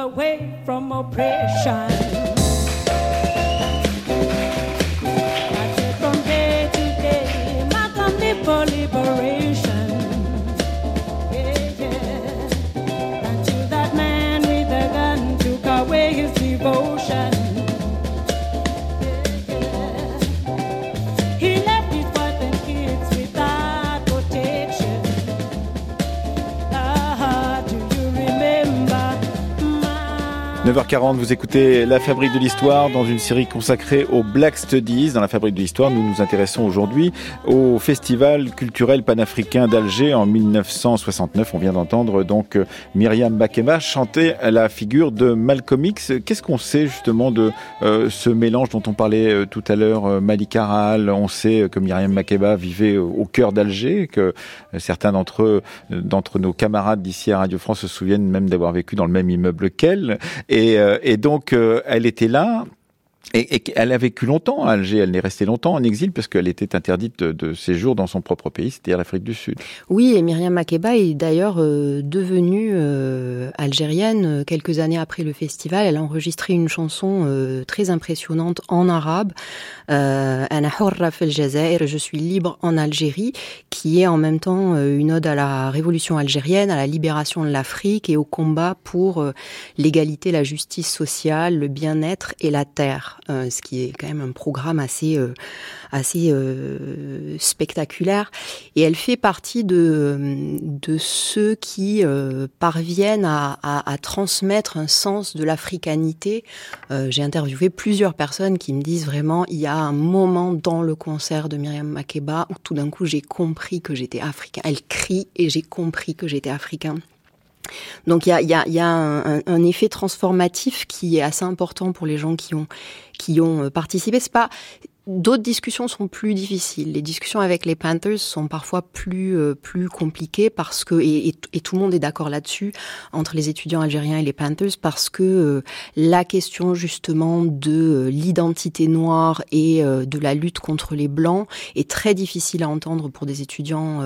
Away from oppression. 9h40, vous écoutez La Fabrique de l'Histoire dans une série consacrée aux Black Studies. Dans La Fabrique de l'Histoire, nous nous intéressons aujourd'hui au Festival culturel panafricain d'Alger en 1969. On vient d'entendre donc Myriam Makeba chanter la figure de Malcolm X. Qu'est-ce qu'on sait justement de euh, ce mélange dont on parlait euh, tout à l'heure, euh, Malik Aral? On sait que Myriam Makeba vivait au cœur d'Alger, que certains d'entre eux, d'entre nos camarades d'ici à Radio France se souviennent même d'avoir vécu dans le même immeuble qu'elle. Et, euh, et donc, euh, elle était là. Et, et elle a vécu longtemps à Alger, elle n'est restée longtemps en exil parce qu'elle était interdite de, de séjour dans son propre pays, c'est-à-dire l'Afrique du Sud. Oui, et Myriam Makeba est d'ailleurs euh, devenue euh, algérienne euh, quelques années après le festival. Elle a enregistré une chanson euh, très impressionnante en arabe, Ana hurra fil Jazair, je suis libre en Algérie, qui est en même temps une ode à la révolution algérienne, à la libération de l'Afrique et au combat pour l'égalité, la justice sociale, le bien-être et la terre, euh, ce qui est quand même un programme assez euh, assez euh, spectaculaire. Et elle fait partie de, de ceux qui parviennent à, à, transmettre un sens de l'africanité. J'ai interviewé plusieurs personnes qui me disent vraiment, il y a un moment dans le concert de Myriam Makeba où tout d'un coup j'ai compris que j'étais africain. Elle crie et j'ai compris que j'étais africain. Donc il y a, un, effet transformatif qui est assez important pour les gens qui ont qui ont euh, participé. C'est pas D'autres discussions sont plus difficiles. Les discussions avec les Panthers sont parfois plus euh, plus compliquées parce que et, et, et tout le monde est d'accord là-dessus entre les étudiants algériens et les Panthers parce que euh, la question justement de euh, l'identité noire et de la lutte contre les blancs est très difficile à entendre pour des étudiants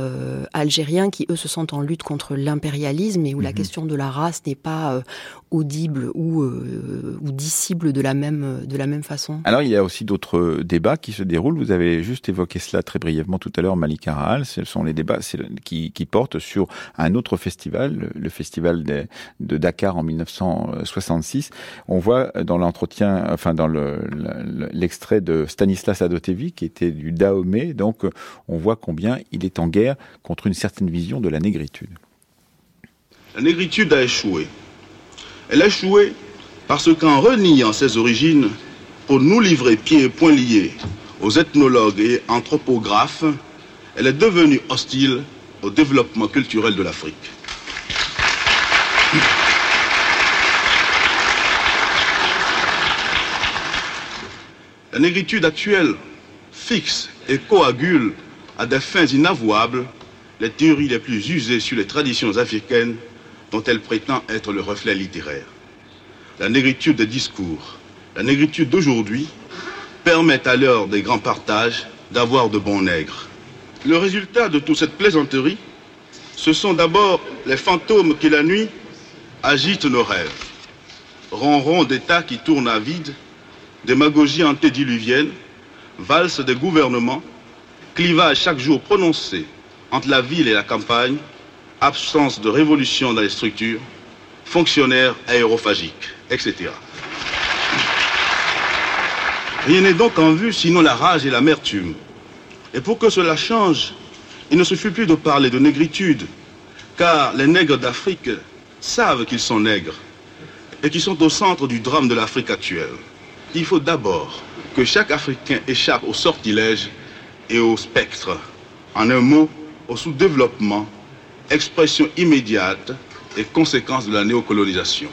algériens qui eux se sentent en lutte contre l'impérialisme et où mmh. la question de la race n'est pas audible ou ou dissible de la même de la même façon. Alors il y a aussi d'autres débats qui se déroulent. Vous avez juste évoqué cela très brièvement tout à l'heure, Malik Aral. Ce sont les débats qui, portent sur un autre festival, le festival de, Dakar en 1966. On voit dans l'entretien, enfin dans l'extrait le, le, de Stanislas Adotevi, qui était du Dahomey, donc on voit combien il est en guerre contre une certaine vision de la négritude. La négritude a échoué. Elle a échoué parce qu'en reniant ses origines, pour nous livrer pieds et poings liés aux ethnologues et anthropographes, elle est devenue hostile au développement culturel de l'Afrique. La négritude actuelle fixe et coagule à des fins inavouables les théories les plus usées sur les traditions africaines dont elle prétend être le reflet littéraire. La négritude des discours, la négritude d'aujourd'hui permet à l'heure des grands partages d'avoir de bons nègres. Le résultat de toute cette plaisanterie, ce sont d'abord les fantômes qui la nuit agitent nos rêves. Ronron d'États qui tournent à vide, démagogie antédiluvienne, valse des gouvernements, clivage chaque jour prononcé entre la ville et la campagne, absence de révolution dans les structures, fonctionnaires aérophagiques, etc. Rien n'est donc en vue sinon la rage et l'amertume. Et pour que cela change, il ne suffit plus de parler de négritude, car les nègres d'Afrique savent qu'ils sont nègres et qu'ils sont au centre du drame de l'Afrique actuelle. Il faut d'abord que chaque Africain échappe au sortilège et au spectre. En un mot, au sous-développement, expression immédiate et conséquence de la néocolonisation.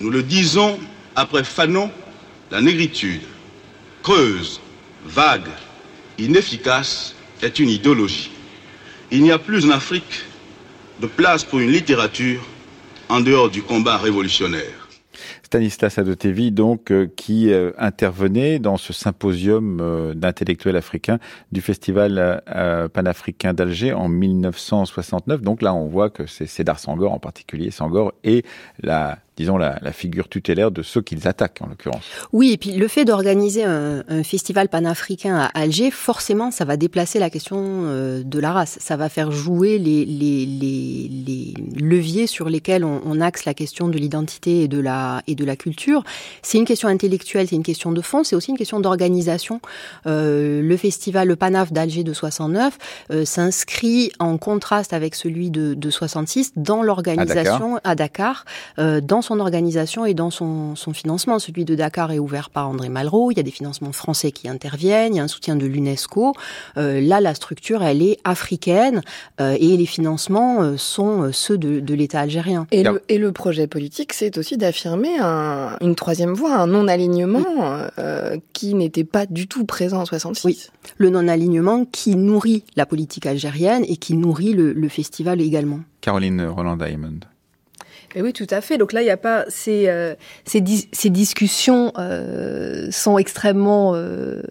Nous le disons après Fanon, la négritude, creuse, vague, inefficace, est une idéologie. Il n'y a plus en Afrique de place pour une littérature en dehors du combat révolutionnaire. Stanislas Adotevi, donc, euh, qui euh, intervenait dans ce symposium euh, d'intellectuels africains du Festival panafricain d'Alger en 1969. Donc là, on voit que c'est Cédar Sangor en particulier, Sangor, et la disons, la, la figure tutélaire de ceux qu'ils attaquent, en l'occurrence. Oui, et puis le fait d'organiser un, un, festival panafricain à Alger, forcément, ça va déplacer la question euh, de la race. Ça va faire jouer les, les, les, les leviers sur lesquels on, on, axe la question de l'identité et de la et de la culture. C'est une question intellectuelle, c'est une question de fond, c'est aussi une question d'organisation. Euh, le festival, le Panaf d'Alger de 69, euh, s'inscrit en contraste avec celui de, de 66 dans l'organisation à Dakar, à Dakar dans son organisation et dans son, son, financement. Celui de Dakar est ouvert par André Malraux. Il y a des financements français qui interviennent. Il y a un soutien de l'UNESCO. Euh, là, la structure, elle est africaine euh, et les financements euh, sont ceux de, de l'État algérien. Et le, et le, projet politique, c'est aussi d'affirmer un, une troisième voie, un non-alignement oui. qui n'était pas du tout présent en 66. Oui, le non-alignement qui nourrit la politique algérienne et qui nourrit le, le festival également. Caroline Roland-Diamond. Et oui, tout à fait. Donc là, il n'y a pas ces, euh, ces, ces discussions euh, sont extrêmement euh,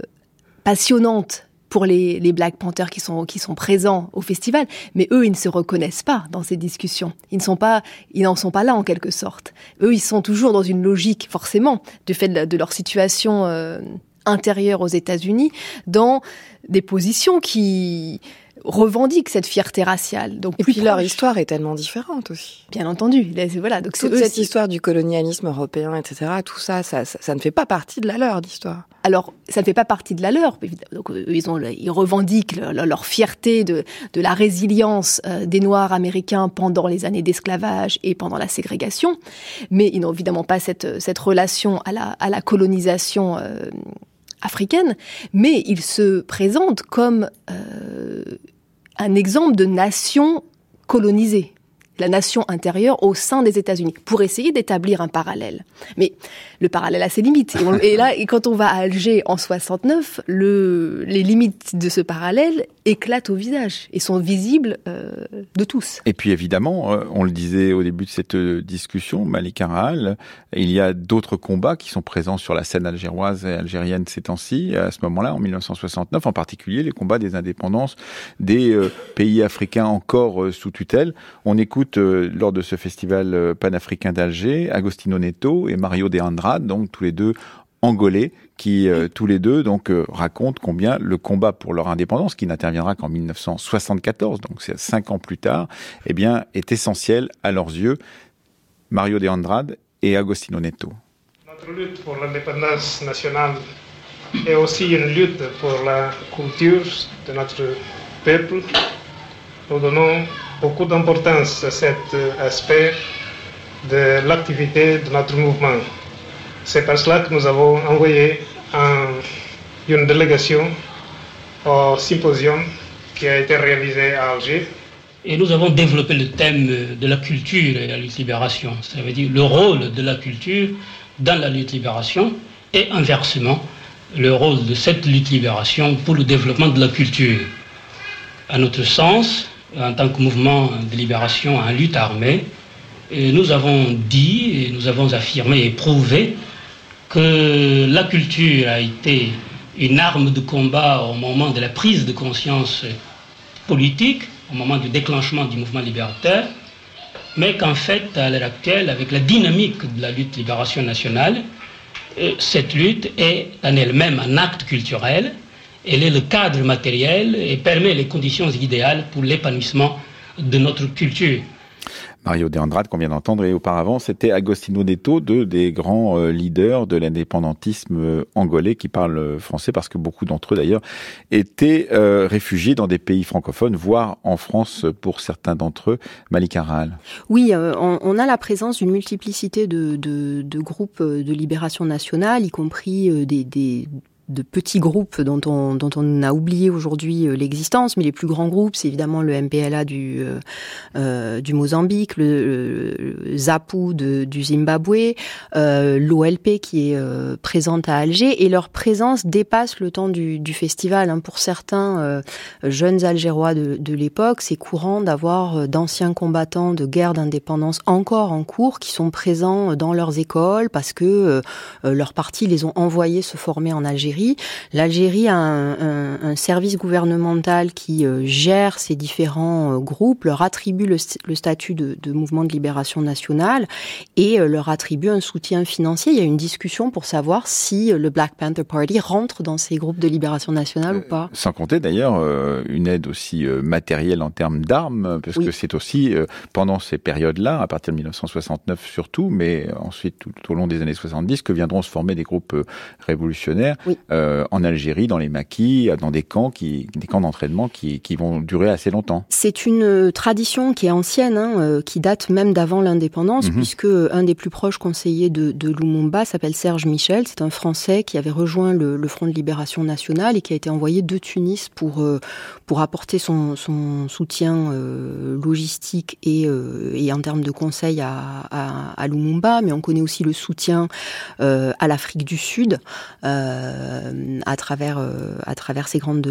passionnantes pour les, les Black Panthers qui sont qui sont présents au festival, mais eux ils ne se reconnaissent pas dans ces discussions. Ils ne sont pas ils n'en sont pas là en quelque sorte. Eux ils sont toujours dans une logique forcément du fait de, de leur situation euh, intérieure aux États-Unis dans des positions qui revendiquent cette fierté raciale. Donc et puis leur histoire est tellement différente aussi. Bien entendu. Voilà. Donc toute cette histoire du colonialisme européen, etc. Tout ça, ça, ça, ça ne fait pas partie de la leur d'histoire. Alors, ça ne fait pas partie de la leur. Donc, ils, ont, ils revendiquent leur, leur fierté de, de, la résilience euh, des Noirs américains pendant les années d'esclavage et pendant la ségrégation. Mais ils n'ont évidemment pas cette, cette relation à la, à la colonisation euh, africaine, mais il se présente comme euh, un exemple de nation colonisée, la nation intérieure au sein des États-Unis, pour essayer d'établir un parallèle. Mais le parallèle a ses limites. Et, là, quand on va à Alger en 69, le, les limites de ce parallèle éclatent au visage et sont visibles euh, de tous. Et puis évidemment, euh, on le disait au début de cette discussion, Malik Arahal, il y a d'autres combats qui sont présents sur la scène algéroise et algérienne ces temps-ci, à ce moment-là, en 1969, en particulier les combats des indépendances des euh, pays africains encore euh, sous tutelle. On écoute euh, lors de ce festival panafricain d'Alger, Agostino Neto et Mario De Andrade, donc tous les deux angolais qui euh, tous les deux donc euh, racontent combien le combat pour leur indépendance qui n'interviendra qu'en 1974 donc c'est cinq ans plus tard eh bien est essentiel à leurs yeux Mario de Andrade et Agostino Neto. Notre lutte pour l'indépendance nationale est aussi une lutte pour la culture de notre peuple. Nous donnons beaucoup d'importance à cet aspect de l'activité de notre mouvement c'est pour cela que nous avons envoyé un, une délégation au symposium qui a été réalisé à Alger. Et nous avons développé le thème de la culture et la lutte libération. Ça veut dire le rôle de la culture dans la lutte libération et inversement le rôle de cette lutte libération pour le développement de la culture. À notre sens, en tant que mouvement de libération en lutte armée, nous avons dit nous avons affirmé et prouvé que la culture a été une arme de combat au moment de la prise de conscience politique, au moment du déclenchement du mouvement libérateur, mais qu'en fait, à l'heure actuelle, avec la dynamique de la lutte libération nationale, cette lutte est en elle-même un acte culturel, elle est le cadre matériel et permet les conditions idéales pour l'épanouissement de notre culture. Mario De Andrade qu'on vient d'entendre et auparavant c'était Agostino Neto, deux des grands euh, leaders de l'indépendantisme euh, angolais qui parlent français parce que beaucoup d'entre eux d'ailleurs étaient euh, réfugiés dans des pays francophones, voire en France pour certains d'entre eux. Malik Aral. Oui, on, on, a la présence d'une multiplicité de, de, de, groupes de libération nationale, y compris des, des de petits groupes dont on, dont on a oublié aujourd'hui euh, l'existence, mais les plus grands groupes, c'est évidemment le MPLA du, euh, euh du Mozambique, le, le ZAPU de, du Zimbabwe, euh, l'OLP qui est euh, présente à Alger, et leur présence dépasse le temps du, festival. Hein. Pour certains jeunes Algérois de, de l'époque, c'est courant d'avoir d'anciens combattants de guerre d'indépendance encore en cours qui sont présents dans leurs écoles parce que leurs partis les ont envoyés se former en Algérie l'Algérie. a un, service gouvernemental qui euh, gère ces différents euh, groupes, leur attribue le, statut de, mouvement de libération nationale et euh, leur attribue un soutien financier. Il y a une discussion pour savoir si le Black Panther Party rentre dans ces groupes de libération nationale ou pas. Sans compter d'ailleurs une aide aussi matérielle en termes d'armes, parce que c'est aussi pendant ces périodes-là, à partir de 1969 surtout, mais ensuite tout, au long des années 70, que viendront se former des groupes révolutionnaires. Oui. Euh, en Algérie, dans les maquis, dans des camps, qui, des camps d'entraînement qui, qui, vont durer assez longtemps. C'est une euh, tradition qui est ancienne, hein, euh, qui date même d'avant l'indépendance, mhm. puisque un des plus proches conseillers de, de Lumumba s'appelle Serge Michel. C'est un Français qui avait rejoint le, le, Front de libération nationale et qui a été envoyé de Tunis pour pour apporter son, son soutien logistique et, et en termes de conseils à, à, à, Lumumba. Mais on connaît aussi le soutien à l'Afrique du Sud. Euh, à travers euh, à travers ces grandes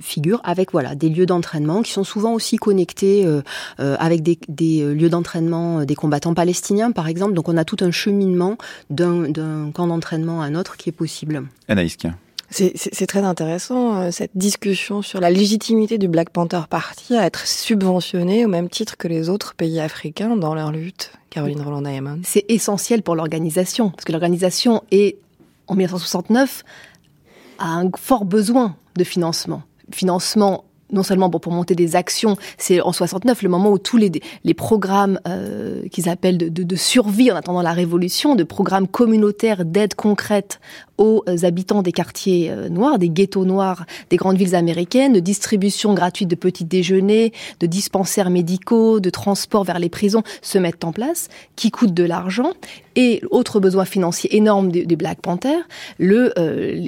figures, avec voilà des lieux d'entraînement qui sont souvent aussi connectés euh, avec des, des lieux d'entraînement des combattants palestiniens, par exemple. Donc on a tout un cheminement d'un camp d'entraînement à un autre qui est possible. Anaïs c'est très intéressant cette discussion sur la légitimité du Black Panther Party à être subventionné au même titre que les autres pays africains dans leur lutte. Caroline Roland. C'est essentiel pour l'organisation parce que l'organisation est en 1969 a un fort besoin de financement. Financement non seulement pour monter des actions, c'est en 69 le moment où tous les, programmes euh, qu'ils appellent de, survie en attendant la révolution, de programmes communautaires d'aide concrète aux habitants des quartiers euh, noirs, des ghettos noirs des grandes villes américaines, de distribution gratuite de petits déjeuners, de dispensaires médicaux, de transport vers les prisons se mettent en place, qui coûtent de l'argent. Et autre besoin financier énorme des, Black Panthers, le euh,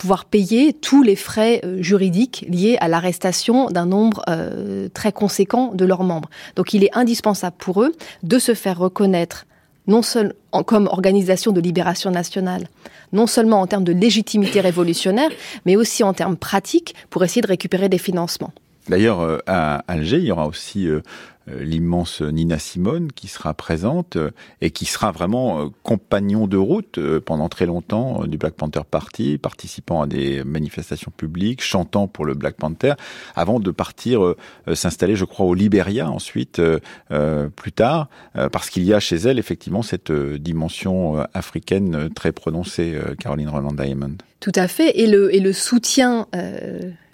pouvoir payer tous les frais euh, juridiques liés à l'arrestation d'un nombre euh, très conséquent de leurs membres. Donc il est indispensable pour eux de se faire reconnaître non seulement comme organisation de libération nationale, non seulement en termes de légitimité révolutionnaire, mais aussi en termes pratiques pour essayer de récupérer des financements. D'ailleurs, euh, à Alger, il y aura aussi euh, euh, l'immense Nina Simone qui sera présente et qui sera vraiment compagnon de route pendant très longtemps du Black Panther Party, participant à des manifestations publiques, chantant pour le Black Panther, avant de partir s'installer, je crois, au Libéria ensuite, plus tard, parce qu'il y a chez elle effectivement cette dimension africaine très prononcée, Caroline Roland Diamond. Tout à fait, et le, et le soutien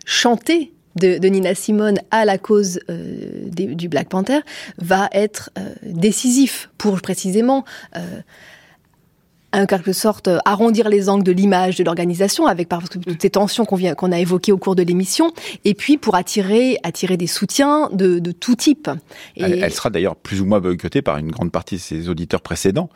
chanté de, Nina Simone à la cause euh, du Black Panther va être euh, décisif pour précisément euh, en quelque sorte arrondir les angles de l'image de l'organisation avec par toutes ces tensions qu'on vient qu'on a évoquées au cours de l'émission et puis pour attirer attirer des soutiens de, de tout type. Et... Elle, sera d'ailleurs plus ou moins boycottée par une grande partie de ses auditeurs précédents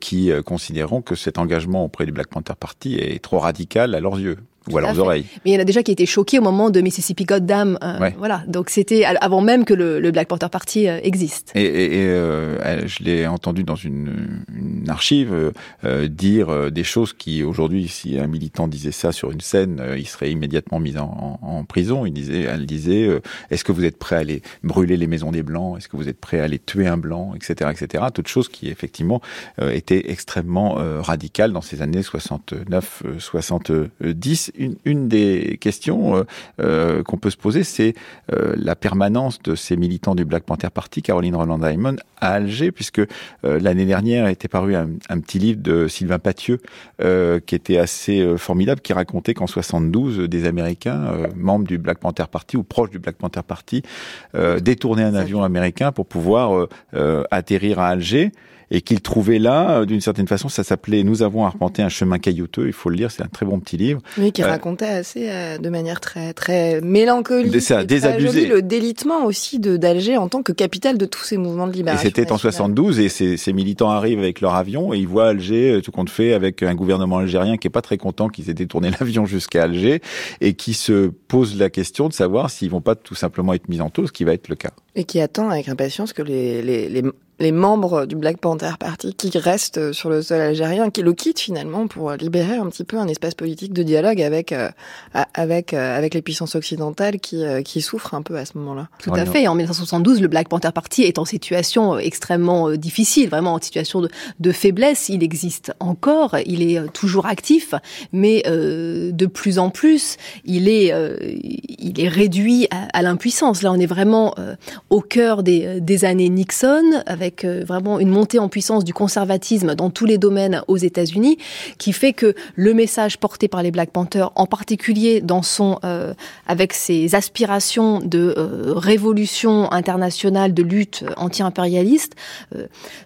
qui considéreront que cet engagement auprès du Black Panther Party est trop radical à leurs yeux ou à leurs oreilles. Mais il y en a déjà qui étaient choqués au moment de Mississippi Goddamn. Euh, Voilà. Donc c'était avant même que le, le, Black Panther Party euh, existe. Et, et, et euh, je l'ai entendu dans une, une archive euh, dire des choses qui aujourd'hui, si un militant disait ça sur une scène, il serait immédiatement mis en, en, en, prison. Il disait, elle disait, est-ce que vous êtes prêt à aller brûler les maisons des blancs? Est-ce que vous êtes prêt à aller tuer un blanc, etc., etc. Toutes choses qui effectivement étaient extrêmement radicales dans ces années 69, 70 une, une des questions euh, euh, qu'on peut se poser, c'est euh, la permanence de ces militants du Black Panther Party, Caroline Roland Diamond, à Alger, puisque euh, l'année dernière était paru un, un, petit livre de Sylvain Pathieu euh, qui était assez euh, formidable, qui racontait qu'en 72, des Américains, membres du Black Panther Party ou proches du Black Panther Party, détournaient un avion américain pour pouvoir atterrir à Alger et qu'il trouvait là, euh, d'une certaine façon, ça s'appelait Nous avons arpenté un chemin caillouteux. Il faut le lire, c'est un très bon petit livre. Oui, qui euh, racontait assez euh, de manière très très mélancolique, ça, désabusé. le délitement aussi de d'Alger en tant que capitale de tous ces mouvements de libération. Et c'était en 72 et ces, ces, militants arrivent avec leur avion et ils voient Alger tout compte fait avec un gouvernement algérien qui est pas très content qu'ils aient détourné l'avion jusqu'à Alger et qui se pose la question de savoir s'ils vont pas tout simplement être mis en taule, ce qui va être le cas. Et qui attend avec impatience que les, les, les les membres du Black Panther Party qui restent sur le sol algérien, qui le quittent finalement pour libérer un petit peu un espace politique de dialogue avec euh, avec euh, avec les puissances occidentales qui euh, qui souffrent un peu à ce moment-là. Tout à fait. En 1972, le Black Panther Party est en situation extrêmement difficile, vraiment en situation de, de faiblesse. Il existe encore, il est toujours actif, mais de plus en plus, il est il est réduit à, à l'impuissance. Là, on est vraiment au cœur des, des années Nixon avec avec euh, vraiment une montée en puissance du conservatisme dans tous les domaines aux États-Unis, qui fait que le message porté par les Black Panthers, en particulier dans son, euh, avec ses aspirations de euh, révolution internationale, de lutte anti-impérialiste,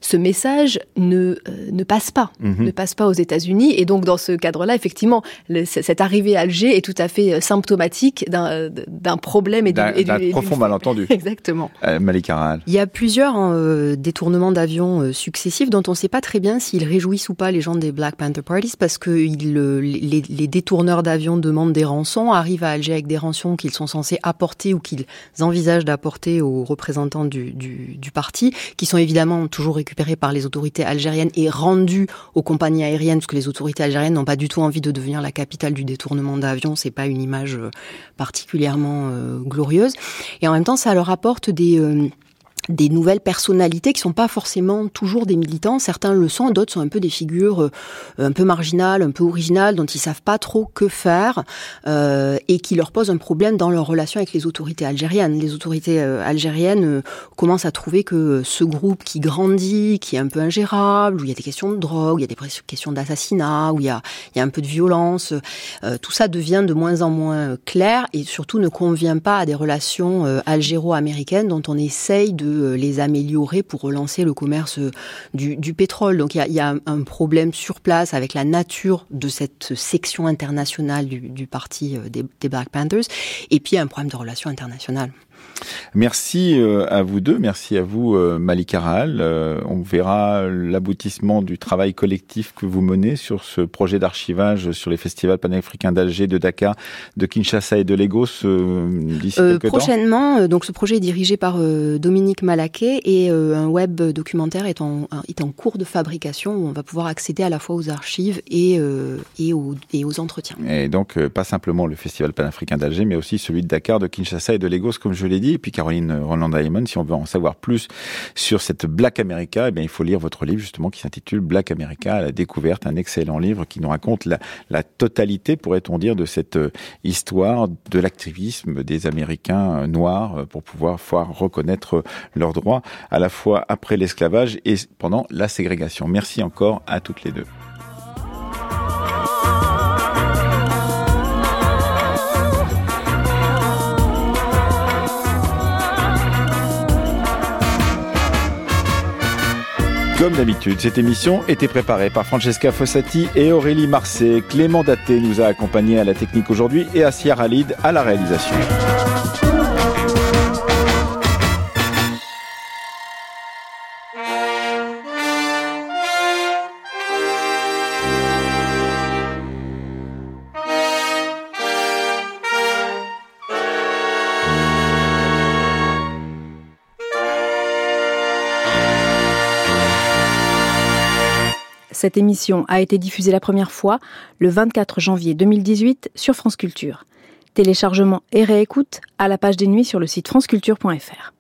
ce message ne ne passe pas, mhm. ne passe pas aux États-Unis. Et donc dans ce cadre-là, effectivement, cette arrivée à Alger est tout à fait symptomatique d'un problème et d'un profond malentendu. Exactement. Malik Il y a plusieurs hein, détournements d'avions euh, successifs dont on ne sait pas très bien s'ils réjouissent ou pas les gens des Black Panther Parties parce que les, les, détourneurs d'avions demandent des rançons, arrivent à Alger avec des rançons qu'ils sont censés apporter ou qu'ils envisagent d'apporter aux représentants du, du, du, parti, qui sont évidemment toujours récupérés par les autorités algériennes et rendus aux compagnies aériennes parce que les autorités algériennes n'ont pas du tout envie de devenir la capitale du détournement d'avions. C'est pas une image euh, particulièrement euh, glorieuse. Et en même temps, ça leur apporte des des nouvelles personnalités qui sont pas forcément toujours des militants. Certains le sont, d'autres sont un peu des figures euh, un peu marginales, un peu originales, dont ils savent pas trop que faire euh, et qui leur posent un problème dans leur relation avec les autorités algériennes. Les autorités euh, algériennes euh, commencent à trouver que ce groupe qui grandit, qui est un peu ingérable, où il y a des questions de drogue, il y a des questions d'assassinat, où il y a, il y a un peu de violence, tout ça devient de moins en moins clair et surtout ne convient pas à des relations algéro-américaines dont on essaye de euh, les améliorer pour relancer le commerce euh, du, pétrole. Donc il y a, un problème sur place avec la nature de cette section internationale du, parti euh, des, des Black Panthers, et puis un problème de relations internationales. Merci euh, à vous deux, merci à vous euh, Malik Aral. Euh, on verra l'aboutissement du travail collectif que vous menez sur ce projet d'archivage sur les festivals panafricains d'Alger, de Dakar, de Kinshasa et de Lagos d'ici euh, Prochainement, donc ce projet est dirigé par Dominique Malaquet et un web documentaire est en, est en cours de fabrication où on va pouvoir accéder à la fois aux archives et, et, aux, et aux entretiens. Et donc pas simplement le festival panafricain d'Alger, mais aussi celui de Dakar, de Kinshasa et de Lagos, comme je l'ai dit et puis Caroline Roland Diamond, si on veut en savoir plus sur cette Black America, eh bien, il faut lire votre livre justement qui s'intitule Black America, la découverte, un excellent livre qui nous raconte la, totalité, pourrait-on dire, de cette euh, histoire de l'activisme des Américains euh, noirs euh, pour pouvoir, pouvoir reconnaître leurs droits à la fois après l'esclavage et pendant la ségrégation. Merci encore à toutes les deux. Comme d'habitude, cette émission était préparée par Francesca Fossati et Aurélie Marseille. Clément Daté nous a accompagnés à la technique aujourd'hui et Assia Ralid à la réalisation. Cette émission a été diffusée la première fois le 24 janvier 2018 sur France Culture. Téléchargement et réécoute à la page des nuits sur le site franceculture.fr.